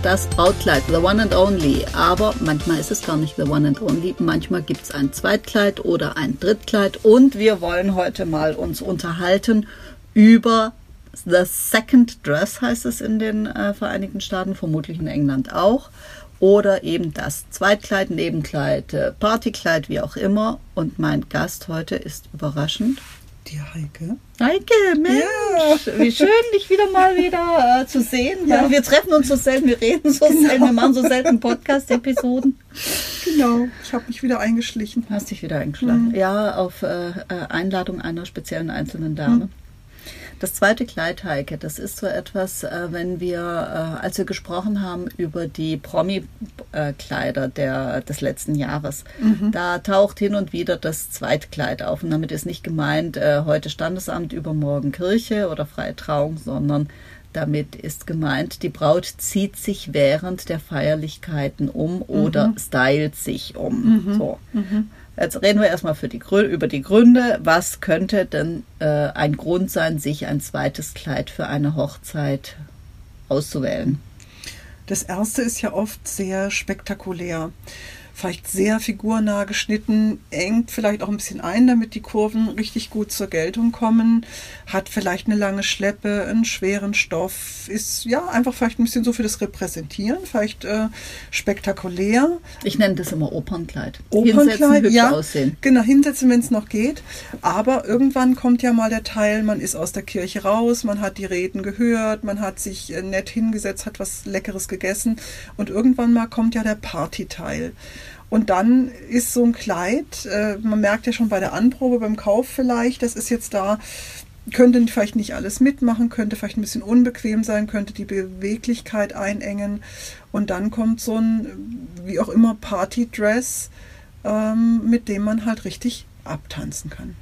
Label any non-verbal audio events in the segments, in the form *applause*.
Das Brautkleid, the one and only. Aber manchmal ist es gar nicht the one and only. Manchmal gibt es ein Zweitkleid oder ein Drittkleid. Und wir wollen heute mal uns unterhalten über the second dress, heißt es in den äh, Vereinigten Staaten, vermutlich in England auch. Oder eben das Zweitkleid, Nebenkleid, äh, Partykleid, wie auch immer. Und mein Gast heute ist überraschend die Heike. Heike, Mensch, ja. wie schön, dich wieder mal wieder äh, zu sehen. Ja. Wir treffen uns so selten, wir reden so genau. selten, wir machen so selten Podcast-Episoden. Genau, ich habe mich wieder eingeschlichen. Hast dich wieder eingeschlichen. Mhm. Ja, auf äh, äh Einladung einer speziellen einzelnen Dame. Mhm. Das zweite Kleid, Heike, das ist so etwas, äh, wenn wir, äh, als wir gesprochen haben über die Promi-Kleider des letzten Jahres, mhm. da taucht hin und wieder das Zweitkleid auf. Und damit ist nicht gemeint, äh, heute Standesamt, übermorgen Kirche oder freie Trauung, sondern damit ist gemeint, die Braut zieht sich während der Feierlichkeiten um oder mhm. stylt sich um. Mhm. So. Mhm. Jetzt reden wir erstmal die, über die Gründe. Was könnte denn äh, ein Grund sein, sich ein zweites Kleid für eine Hochzeit auszuwählen? Das erste ist ja oft sehr spektakulär vielleicht sehr figurnah geschnitten, engt vielleicht auch ein bisschen ein, damit die Kurven richtig gut zur Geltung kommen, hat vielleicht eine lange Schleppe, einen schweren Stoff, ist ja einfach vielleicht ein bisschen so für das Repräsentieren, vielleicht äh, spektakulär. Ich nenne das immer Opernkleid. Opernkleid, ja, aussehen. genau, hinsetzen, wenn es noch geht. Aber irgendwann kommt ja mal der Teil, man ist aus der Kirche raus, man hat die Reden gehört, man hat sich äh, nett hingesetzt, hat was Leckeres gegessen und irgendwann mal kommt ja der Partyteil. Und dann ist so ein Kleid, äh, man merkt ja schon bei der Anprobe, beim Kauf vielleicht, das ist jetzt da, könnte vielleicht nicht alles mitmachen, könnte vielleicht ein bisschen unbequem sein, könnte die Beweglichkeit einengen. Und dann kommt so ein, wie auch immer, Partydress, ähm, mit dem man halt richtig abtanzen kann.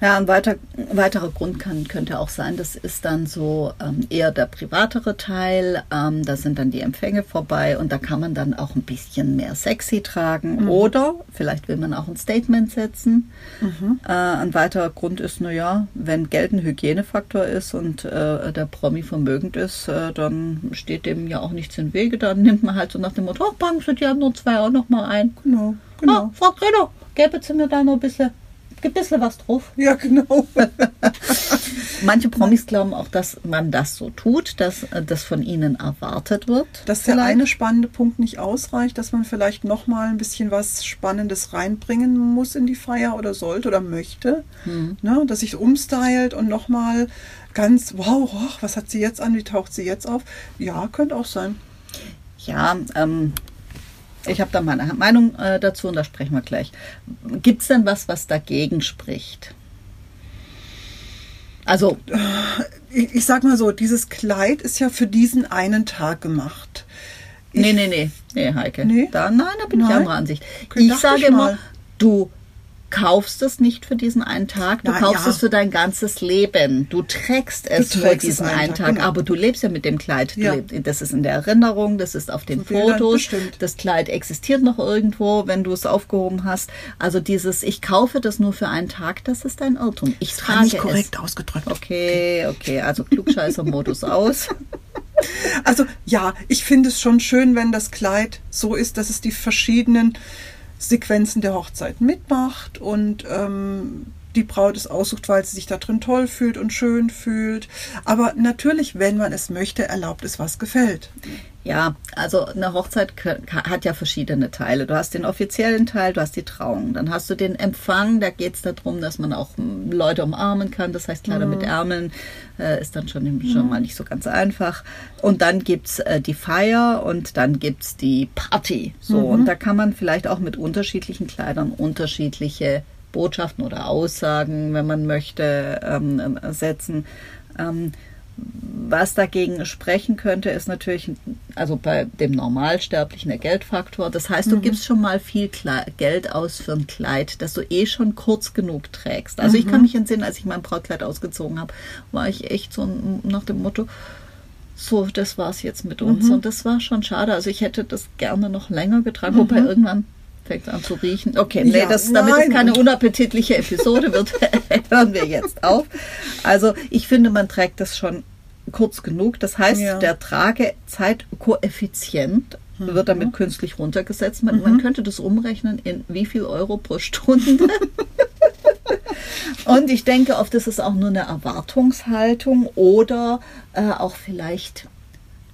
Ja, ein weiter, weiterer Grund kann, könnte auch sein, das ist dann so ähm, eher der privatere Teil. Ähm, da sind dann die Empfänge vorbei und da kann man dann auch ein bisschen mehr sexy tragen. Mhm. Oder vielleicht will man auch ein Statement setzen. Mhm. Äh, ein weiterer Grund ist, naja, wenn Geld ein Hygienefaktor ist und äh, der Promi vermögend ist, äh, dann steht dem ja auch nichts im Wege. Dann nimmt man halt so nach dem Motto, oh, Sie die anderen zwei auch noch mal ein. Genau, genau. Ah, Frau Greder, gäbe Sie mir da noch ein bisschen ein bisschen was drauf. *laughs* Ja, genau. Manche Promis glauben auch, dass man das so tut, dass äh, das von ihnen erwartet wird. Dass der eine spannende Punkt nicht ausreicht, dass man vielleicht noch mal ein bisschen was Spannendes reinbringen muss in die Feier oder sollte oder möchte. Hm. Ne, dass sich umstylt und noch mal ganz, wow, oh, was hat sie jetzt an, wie taucht sie jetzt auf? Ja, könnte auch sein. Ja, ähm, ich habe da meine Meinung äh, dazu und da sprechen wir gleich. Gibt es denn was, was dagegen spricht? Also, ich, ich, sag mal so, dieses Kleid ist ja für diesen einen Tag gemacht. Ich, nee, nee, nee, nee, Heike. Nee? Da, nein, da bin nein. ich anderer Ansicht. Okay, ich sage ich immer, du kaufst es nicht für diesen einen Tag, du Na, kaufst ja. es für dein ganzes Leben. Du trägst es du für diesen es einen Tag, Tag genau. aber du lebst ja mit dem Kleid. Ja. Das ist in der Erinnerung, das ist auf den so Fotos. Das Kleid existiert noch irgendwo, wenn du es aufgehoben hast. Also dieses, ich kaufe das nur für einen Tag, das ist ein Irrtum. Ich das trage nicht korrekt es. ausgedrückt. Okay, okay, also Klugscheißer-Modus *laughs* aus. Also ja, ich finde es schon schön, wenn das Kleid so ist, dass es die verschiedenen Sequenzen der Hochzeit mitmacht und ähm, die Braut es aussucht, weil sie sich da drin toll fühlt und schön fühlt. Aber natürlich, wenn man es möchte, erlaubt es, was gefällt. Ja, also eine Hochzeit hat ja verschiedene Teile. Du hast den offiziellen Teil, du hast die Trauung, dann hast du den Empfang, da geht es darum, dass man auch hm, Leute umarmen kann, das heißt Kleider mhm. mit Ärmeln äh, ist dann schon, schon mhm. mal nicht so ganz einfach. Und dann gibt es äh, die Feier und dann gibt es die Party. So, mhm. und da kann man vielleicht auch mit unterschiedlichen Kleidern unterschiedliche Botschaften oder Aussagen, wenn man möchte, ähm, setzen. Ähm, was dagegen sprechen könnte, ist natürlich, also bei dem Normalsterblichen der Geldfaktor. Das heißt, du mhm. gibst schon mal viel Kle Geld aus für ein Kleid, das du eh schon kurz genug trägst. Also mhm. ich kann mhm. mich entsinnen, als ich mein Brautkleid ausgezogen habe, war ich echt so nach dem Motto, so, das war's jetzt mit uns. Mhm. Und das war schon schade. Also ich hätte das gerne noch länger getragen, wobei mhm. irgendwann fängt an zu riechen. Okay, nee, das, damit es keine unappetitliche Episode wird, *laughs* *laughs* hören wir jetzt auf. Also ich finde, man trägt das schon kurz genug. Das heißt, ja. der Tragezeitkoeffizient mhm. wird damit künstlich runtergesetzt. Man, mhm. man, könnte das umrechnen in wie viel Euro pro Stunde. *laughs* Und ich denke oft ist es auch nur eine Erwartungshaltung oder äh, auch vielleicht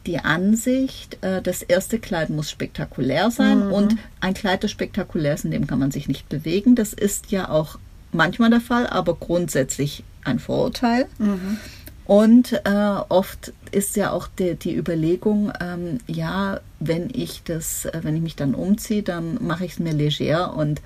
die Ansicht, äh, das erste Kleid muss spektakulär sein mhm. und ein Kleid, das spektakulär ist, in dem kann man sich nicht bewegen. Das ist ja auch manchmal der Fall, aber grundsätzlich ein Vorurteil. Mhm. Und äh, oft ist ja auch die, die Überlegung, ähm, ja, wenn ich das, äh, wenn ich mich dann umziehe, dann mache ich es mir leger und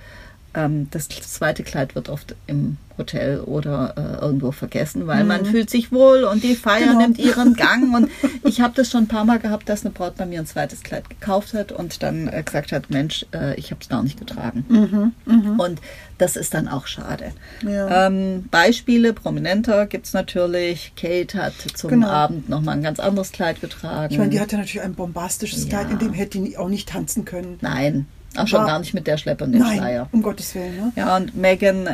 ähm, das zweite Kleid wird oft im Hotel oder äh, irgendwo vergessen, weil mhm. man fühlt sich wohl und die Feier genau. nimmt ihren *laughs* Gang. Und ich habe das schon ein paar Mal gehabt, dass eine Braut bei mir ein zweites Kleid gekauft hat und dann äh, gesagt hat, Mensch, äh, ich habe es gar nicht getragen. Mhm. Mhm. Und das ist dann auch schade. Ja. Ähm, Beispiele prominenter gibt es natürlich. Kate hat zum genau. Abend nochmal ein ganz anderes Kleid getragen. Ich meine, die hatte natürlich ein bombastisches ja. Kleid, in dem hätte die auch nicht tanzen können. Nein, Ach, schon gar nicht mit der Schleppe und dem Nein, Schleier. um Gottes Willen. Ne? Ja, und Megan äh,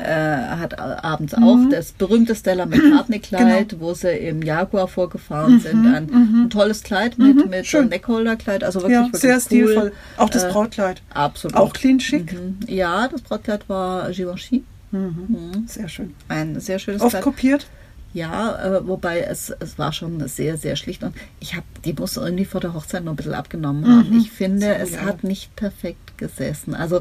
hat abends mhm. auch das berühmte Stella McCartney-Kleid, genau. wo sie im Jaguar vorgefahren mhm. sind. Ein, mhm. ein, tolles Kleid mit, mhm. mit Neckholder-Kleid, also wirklich, ja, wirklich sehr cool. stilvoll. Auch das äh, Brautkleid. Äh, absolut. Auch clean schick. Mhm. Ja, das Brautkleid war Givenchy. Mhm. Sehr schön. Ein sehr schönes Oft Kleid. kopiert? Ja, äh, wobei es, es war schon sehr, sehr schlicht. Und ich habe, die muss irgendwie vor der Hochzeit noch ein bisschen abgenommen haben. Mhm. Ich finde, so, es ja. hat nicht perfekt gesessen. Also,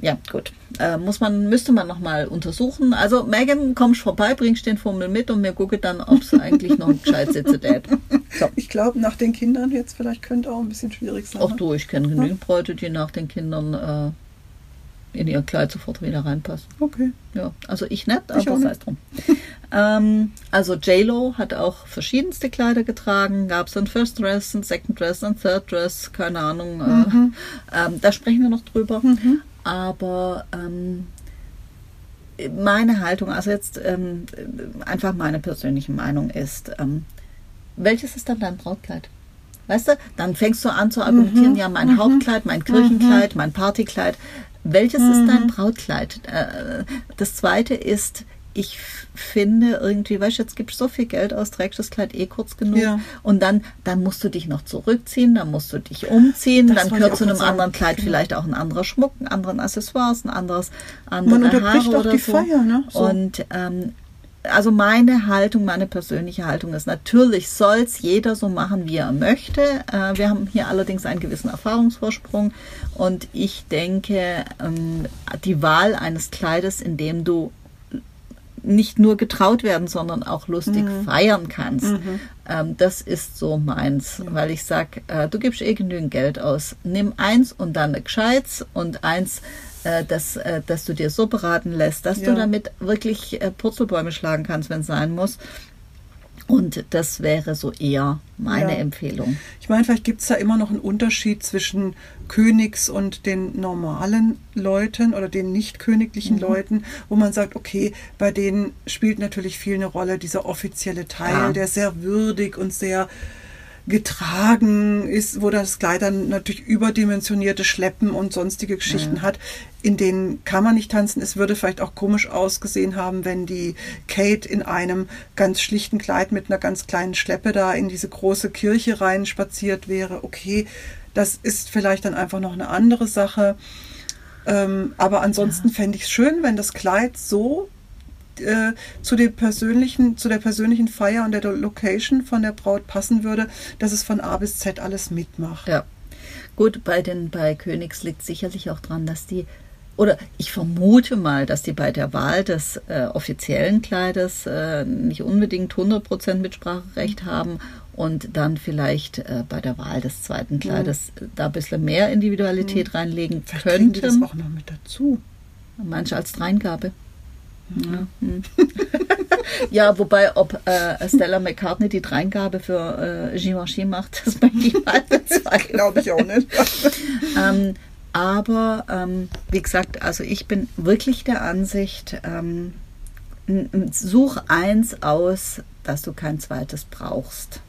ja, gut. Äh, muss man, müsste man nochmal untersuchen. Also, Megan, kommst vorbei, bringst den Fummel mit und mir gucke dann, ob es *laughs* eigentlich noch ein gescheit sitzt. So. Ich glaube, nach den Kindern jetzt vielleicht könnte auch ein bisschen schwierig sein. Auch ne? du, ich kenne genügend Bräute, die nach den Kindern äh, in ihr Kleid sofort wieder reinpassen. Okay. Ja, also ich nicht, aber sei es drum. *laughs* ähm, also J-Lo hat auch verschiedenste Kleider getragen. Gab es ein First Dress, ein Second Dress, ein Third Dress, keine Ahnung. Mhm. Äh, ähm, da sprechen wir noch drüber. Mhm. Aber ähm, meine Haltung, also jetzt ähm, einfach meine persönliche Meinung ist, ähm, welches ist dann dein Brautkleid? Weißt du, dann fängst du an zu argumentieren, mhm. ja, mein mhm. Hauptkleid, mein Kirchenkleid, mhm. mein Partykleid. Welches mhm. ist dein mhm. Brautkleid? Äh, das zweite ist, ich finde irgendwie, weißt du, jetzt gibst du so viel Geld aus, trägst das Kleid eh kurz genug ja. und dann, dann musst du dich noch zurückziehen, dann musst du dich umziehen, das dann gehört zu einem anderen Kleid genau. vielleicht auch ein anderer Schmuck, ein anderen Accessoires, ein anderes andere Man unterbricht Haare oder die so. Feier, ne? So. Und ähm, also meine Haltung, meine persönliche Haltung ist, natürlich soll es jeder so machen, wie er möchte. Äh, wir haben hier allerdings einen gewissen Erfahrungsvorsprung und ich denke, ähm, die Wahl eines Kleides, in dem du nicht nur getraut werden, sondern auch lustig mhm. feiern kannst. Mhm. Ähm, das ist so meins, ja. weil ich sag, äh, du gibst eh genügend Geld aus. Nimm eins und dann ein gescheites und eins, dass, äh, dass du dir so beraten lässt, dass ja. du damit wirklich äh, Purzelbäume schlagen kannst, wenn es sein muss. Und das wäre so eher meine ja. Empfehlung. Ich meine, vielleicht gibt es da immer noch einen Unterschied zwischen Königs und den normalen Leuten oder den nicht königlichen mhm. Leuten, wo man sagt, okay, bei denen spielt natürlich viel eine Rolle dieser offizielle Teil, ja. der sehr würdig und sehr getragen ist, wo das Kleid dann natürlich überdimensionierte Schleppen und sonstige Geschichten ja. hat. In denen kann man nicht tanzen. Es würde vielleicht auch komisch ausgesehen haben, wenn die Kate in einem ganz schlichten Kleid mit einer ganz kleinen Schleppe da in diese große Kirche rein spaziert wäre. Okay, das ist vielleicht dann einfach noch eine andere Sache. Ähm, aber ansonsten ja. fände ich es schön, wenn das Kleid so äh, zu, dem persönlichen, zu der persönlichen Feier und der Location von der Braut passen würde, dass es von A bis Z alles mitmacht. Ja. Gut, bei den bei Königs liegt sicherlich auch dran, dass die oder ich vermute mal, dass die bei der Wahl des äh, offiziellen Kleides äh, nicht unbedingt 100% Mitspracherecht haben und dann vielleicht äh, bei der Wahl des zweiten Kleides mhm. da ein bisschen mehr Individualität mhm. reinlegen vielleicht könnten. Die das auch noch mit dazu. Manche als Dreingabe. Ja. Ja, wobei, ob äh, Stella McCartney die Dreingabe für äh, Givenchy macht, das möchte ich mal *laughs* bezweifeln. Glaube ich auch nicht. *laughs* ähm, aber ähm, wie gesagt, also ich bin wirklich der Ansicht, ähm, such eins aus, dass du kein zweites brauchst.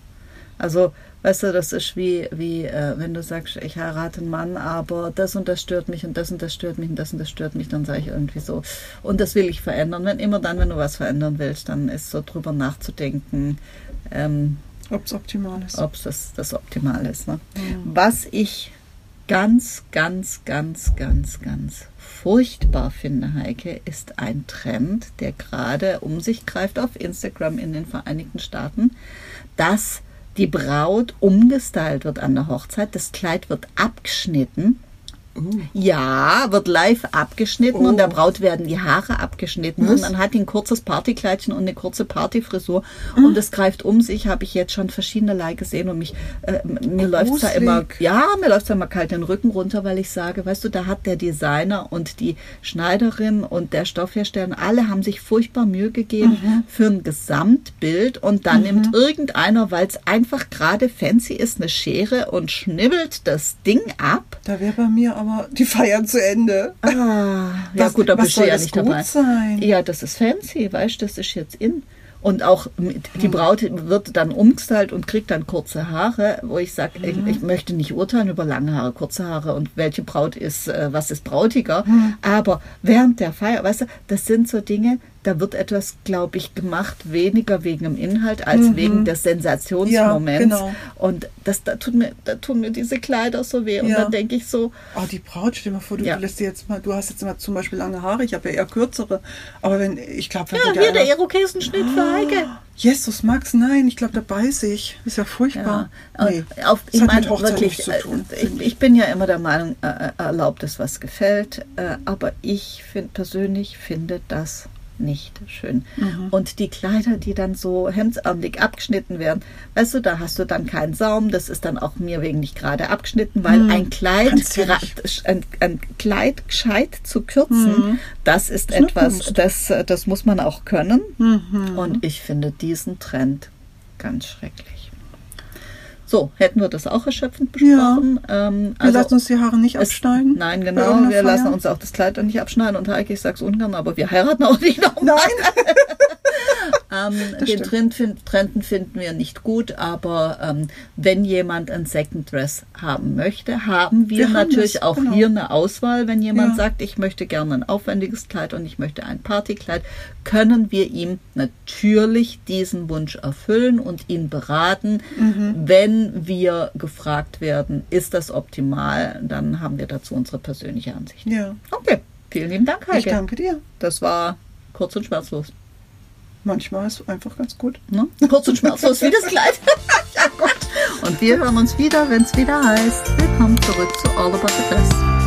Also, weißt du, das ist wie, wie äh, wenn du sagst, ich heirate einen Mann, aber das und das stört mich und das und das stört mich und das und das stört mich, dann sage ich irgendwie so. Und das will ich verändern. Wenn immer dann, wenn du was verändern willst, dann ist so drüber nachzudenken. Ähm, ob es optimal ist. Ob es das, das optimal ist. Ne? Mhm. Was ich ganz, ganz, ganz, ganz, ganz furchtbar finde, Heike, ist ein Trend, der gerade um sich greift auf Instagram in den Vereinigten Staaten, dass die Braut umgestylt wird an der Hochzeit, das Kleid wird abgeschnitten. Ja, wird live abgeschnitten oh. und der oh. Braut werden die Haare abgeschnitten Was? und man hat ein kurzes Partykleidchen und eine kurze Partyfrisur hm. und es greift um sich, habe ich jetzt schon verschiedenerlei gesehen und mich äh, mir läuft da immer ja, mir läuft da immer kalt den Rücken runter, weil ich sage, weißt du, da hat der Designer und die Schneiderin und der Stoffhersteller alle haben sich furchtbar Mühe gegeben mhm. für ein Gesamtbild und dann mhm. nimmt irgendeiner, weil es einfach gerade fancy ist, eine Schere und schnibbelt das Ding ab. Da wäre bei mir aber die feiern zu Ende. Ah, ja was, gut, da bist du ja nicht dabei. Sein? Ja, das ist fancy, weißt du, das ist jetzt in. Und auch die. Braut wird dann umgestylt und kriegt dann kurze Haare, wo ich sage, ich, hm. ich, möchte nicht urteilen über lange Haare, kurze Haare und welche Braut ist, äh, was ist brautiger. Mhm. Aber während der Feier, weißt du, das sind so Dinge, da wird etwas, glaube ich, gemacht, weniger wegen dem Inhalt als mhm. wegen des Sensationsmoments. Ja, genau. Und das, da, tut mir, da tun mir diese Kleider so weh. Und ja. dann denke ich so. Oh, die Braut, stell dir mal vor, du ja. lässt dir jetzt mal, du hast jetzt mal zum Beispiel lange Haare, ich habe ja eher kürzere. Aber wenn, ich glaube, Ja, hier der Irokesenschnitt oh, für Heike. Jesus, Max, nein, ich glaube, da beiße ich. Ist ja furchtbar. Ja. Nee, auf, ich meine, wirklich, tun, äh, ich, ich, bin ja immer der Meinung, äh, äh, erlaubt es, was gefällt. Äh, aber ich find, persönlich finde das nicht schön. Mhm. Und die Kleider, die dann so hemdsarmig abgeschnitten werden, weißt du, da hast du dann keinen Saum, das ist dann auch mir wegen nicht gerade abgeschnitten, weil mhm. ein Kleid, ein, ein, Kleid gescheit zu kürzen, mhm. das ist das etwas, das, das muss man auch können. Mhm. Und ich finde diesen Trend ganz schrecklich. So, hätten wir das auch erschöpfend besprochen. Ja. Ähm, also wir lassen uns die Haare nicht es, abschneiden. Nein, genau. Wir Feier. lassen uns auch das Kleid dann nicht abschneiden. Und Heike, ich sag's ungern, aber wir heiraten auch nicht nochmal. Nein. Ähm, den Trend, find, Trenden finden wir nicht gut, aber ähm, wenn jemand ein Second Dress haben möchte, haben wir, wir natürlich das, auch genau. hier eine Auswahl. Wenn jemand ja. sagt, ich möchte gerne ein aufwendiges Kleid und ich möchte ein Partykleid, können wir ihm natürlich diesen Wunsch erfüllen und ihn beraten. Mhm. Wenn wir gefragt werden, ist das optimal, dann haben wir dazu unsere persönliche Ansicht. Ja. Okay. Vielen lieben Dank, Heike. Ich danke dir. Das war kurz und schmerzlos. Manchmal ist es einfach ganz gut. Ne? *laughs* Kurz und schmerzlos wie das Kleid. *laughs* ja, gut. Und wir hören uns wieder, wenn es wieder heißt, willkommen zurück zu All About the Best.